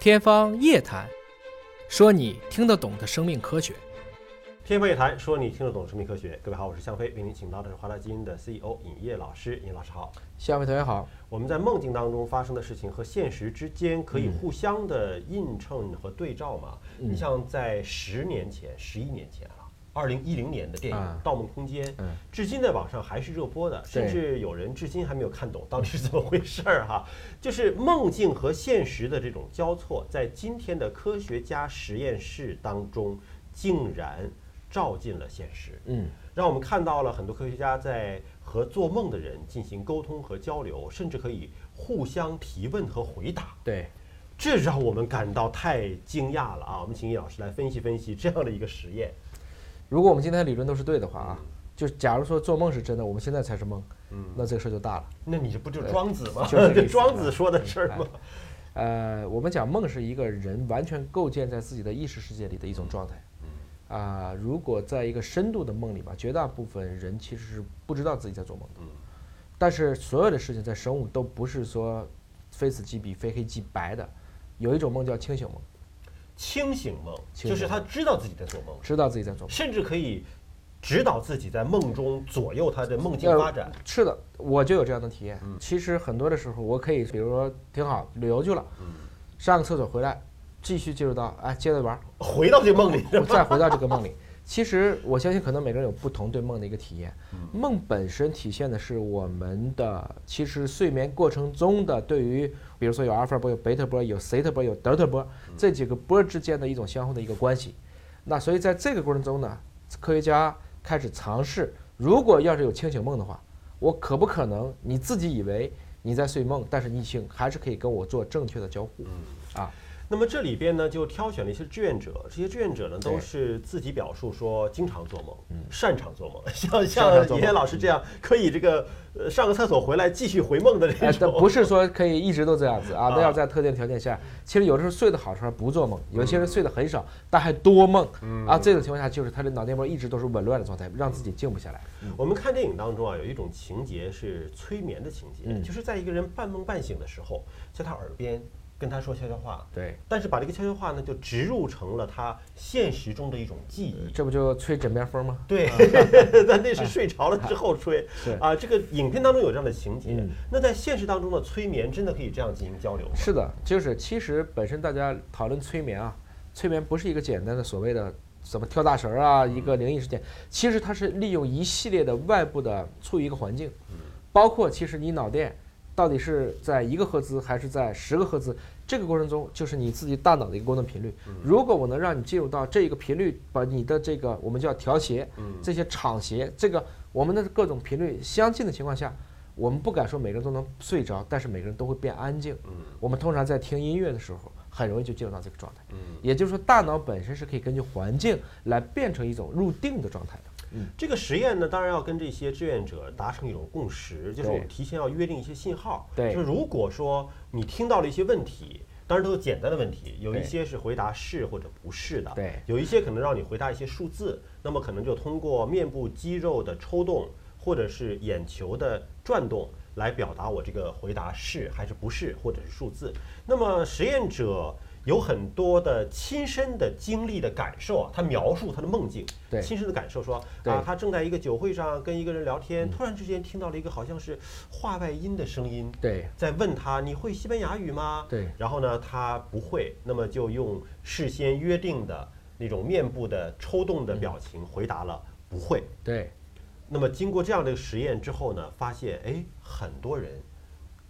天方夜谭，说你听得懂的生命科学。天方夜谭，说你听得懂生命科学。各位好，我是向飞，为您请到的是华大基因的 CEO 尹烨老师。尹老师好。向飞同学好。我们在梦境当中发生的事情和现实之间可以互相的映衬和对照吗？你像在十年前、十一年前啊，二零一零年的电影《盗梦空间》，至今在网上还是热播的，甚至有人至今还没有看懂到底是怎么回事儿哈。就是梦境和现实的这种交错，在今天的科学家实验室当中竟然。照进了现实，嗯，让我们看到了很多科学家在和做梦的人进行沟通和交流，甚至可以互相提问和回答。对，这让我们感到太惊讶了啊！我们请叶老师来分析分析这样的一个实验。如果我们今天的理论都是对的话啊，就假如说做梦是真的，我们现在才是梦，嗯，那这个事儿就大了。那你这不就是庄子吗？就是 庄子说的事儿吗？呃，我们讲梦是一个人完全构建在自己的意识世界里的一种状态。啊，如果在一个深度的梦里吧，绝大部分人其实是不知道自己在做梦的。嗯。但是所有的事情在生物都不是说非此即彼、非黑即白的，有一种梦叫清醒梦。清醒梦就是他知道自己在做梦，知道自己在做梦，甚至可以指导自己在梦中左右他的梦境发展。是的，我就有这样的体验。嗯。其实很多的时候，我可以比如说挺好，旅游去了，嗯，上个厕所回来。继续进入到哎，接着玩，回到这个梦里，再回到这个梦里。其实我相信，可能每个人有不同对梦的一个体验。梦本身体现的是我们的，其实睡眠过程中的对于，比如说有阿尔法波、有贝塔波、有西塔波、有德尔塔波这几个波之间的一种相互的一个关系。那所以在这个过程中呢，科学家开始尝试，如果要是有清醒梦的话，我可不可能你自己以为你在睡梦，但是你醒还是可以跟我做正确的交互啊。那么这里边呢，就挑选了一些志愿者，这些志愿者呢都是自己表述说经常做梦，擅长做梦，像像李天老师这样可以这个呃上个厕所回来继续回梦的这种，不是说可以一直都这样子啊，那要在特定条件下，其实有的时候睡得好时候不做梦，有些人睡得很少但还多梦，啊这种情况下就是他的脑电波一直都是紊乱的状态，让自己静不下来。我们看电影当中啊，有一种情节是催眠的情节，就是在一个人半梦半醒的时候，在他耳边。跟他说悄悄话，对，但是把这个悄悄话呢，就植入成了他现实中的一种记忆，这不就吹枕边风吗？对，但那是睡着了之后吹。啊，这个影片当中有这样的情节，那在现实当中的催眠真的可以这样进行交流吗？是的，就是其实本身大家讨论催眠啊，催眠不是一个简单的所谓的什么跳大神啊，一个灵异事件，其实它是利用一系列的外部的处于一个环境，包括其实你脑电。到底是在一个赫兹还是在十个赫兹？这个过程中就是你自己大脑的一个功能频率。如果我能让你进入到这一个频率，把你的这个我们叫调谐，这些场谐，这个我们的各种频率相近的情况下，我们不敢说每个人都能睡着，但是每个人都会变安静。我们通常在听音乐的时候，很容易就进入到这个状态。也就是说，大脑本身是可以根据环境来变成一种入定的状态的。嗯，这个实验呢，当然要跟这些志愿者达成一种共识，就是我们提前要约定一些信号。对，就是如果说你听到了一些问题，当然都是简单的问题，有一些是回答是或者不是的。对，有一些可能让你回答一些数字，那么可能就通过面部肌肉的抽动或者是眼球的转动来表达我这个回答是还是不是或者是数字。那么实验者。有很多的亲身的经历的感受啊，他描述他的梦境，对。亲身的感受说啊，他正在一个酒会上跟一个人聊天，突然之间听到了一个好像是话外音的声音，对，在问他你会西班牙语吗？对，然后呢他不会，那么就用事先约定的那种面部的抽动的表情回答了不会。对，那么经过这样的实验之后呢，发现哎，很多人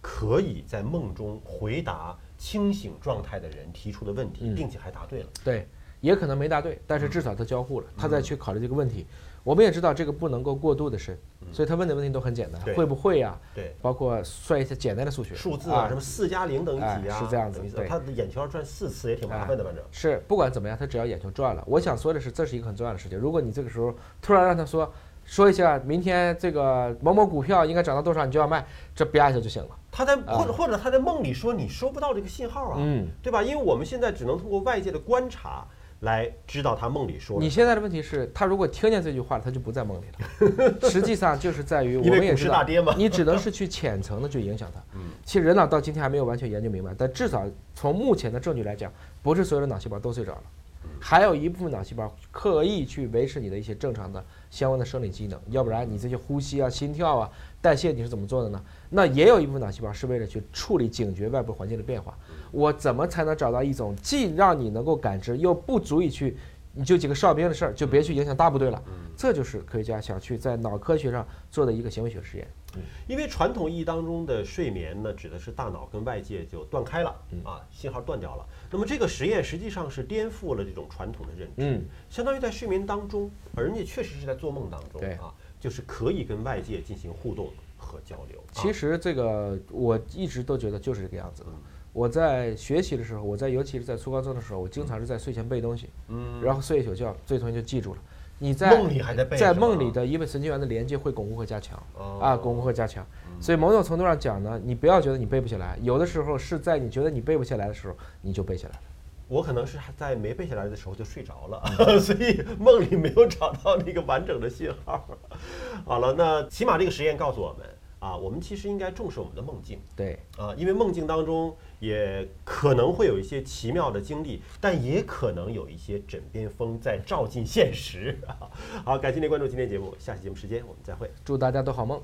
可以在梦中回答。清醒状态的人提出的问题，并且还答对了。对，也可能没答对，但是至少他交互了，他再去考虑这个问题。我们也知道这个不能够过度的深，所以他问的问题都很简单，会不会呀？对，包括算一些简单的数学数字啊，什么四加零等于几啊？是这样子。对，他的眼球要转四次也挺麻烦的，反正。是，不管怎么样，他只要眼球转了。我想说的是，这是一个很重要的事情。如果你这个时候突然让他说。说一下，明天这个某某股票应该涨到多少，你就要卖，这啪一下就行了。他在或者或者他在梦里说你收不到这个信号啊，嗯，对吧？因为我们现在只能通过外界的观察，来知道他梦里说。你现在的问题是，他如果听见这句话，他就不在梦里了。实际上就是在于 我们也知道，你只能是去浅层的去影响他。其实人脑到今天还没有完全研究明白，但至少从目前的证据来讲，不是所有的脑细胞都睡着了。还有一部分脑细胞刻意去维持你的一些正常的相关的生理机能，要不然你这些呼吸啊、心跳啊、代谢你是怎么做的呢？那也有一部分脑细胞是为了去处理、警觉外部环境的变化。我怎么才能找到一种既让你能够感知，又不足以去，你就几个哨兵的事儿，就别去影响大部队了？这就是科学家想去在脑科学上做的一个行为学实验。因为传统意义当中的睡眠呢，指的是大脑跟外界就断开了啊，信号断掉了。那么这个实验实际上是颠覆了这种传统的认知，相当于在睡眠当中，而人家确实是在做梦当中啊，就是可以跟外界进行互动和交流。其实这个我一直都觉得就是这个样子的。我在学习的时候，我在尤其是在初高中的时候，我经常是在睡前背东西，嗯，然后睡一宿觉，这同学就记住了。你在梦里还在背，在梦里的因为神经元的连接会巩固和加强，啊，巩固和加强。所以某种程度上讲呢，你不要觉得你背不下来，有的时候是在你觉得你背不下来的时候，你就背下来了。我可能是在没背下来的时候就睡着了，所以梦里没有找到那个完整的信号。好了，那起码这个实验告诉我们。啊，我们其实应该重视我们的梦境。对，啊，因为梦境当中也可能会有一些奇妙的经历，但也可能有一些枕边风在照进现实。好，感谢您关注今天节目，下期节目时间我们再会，祝大家都好梦。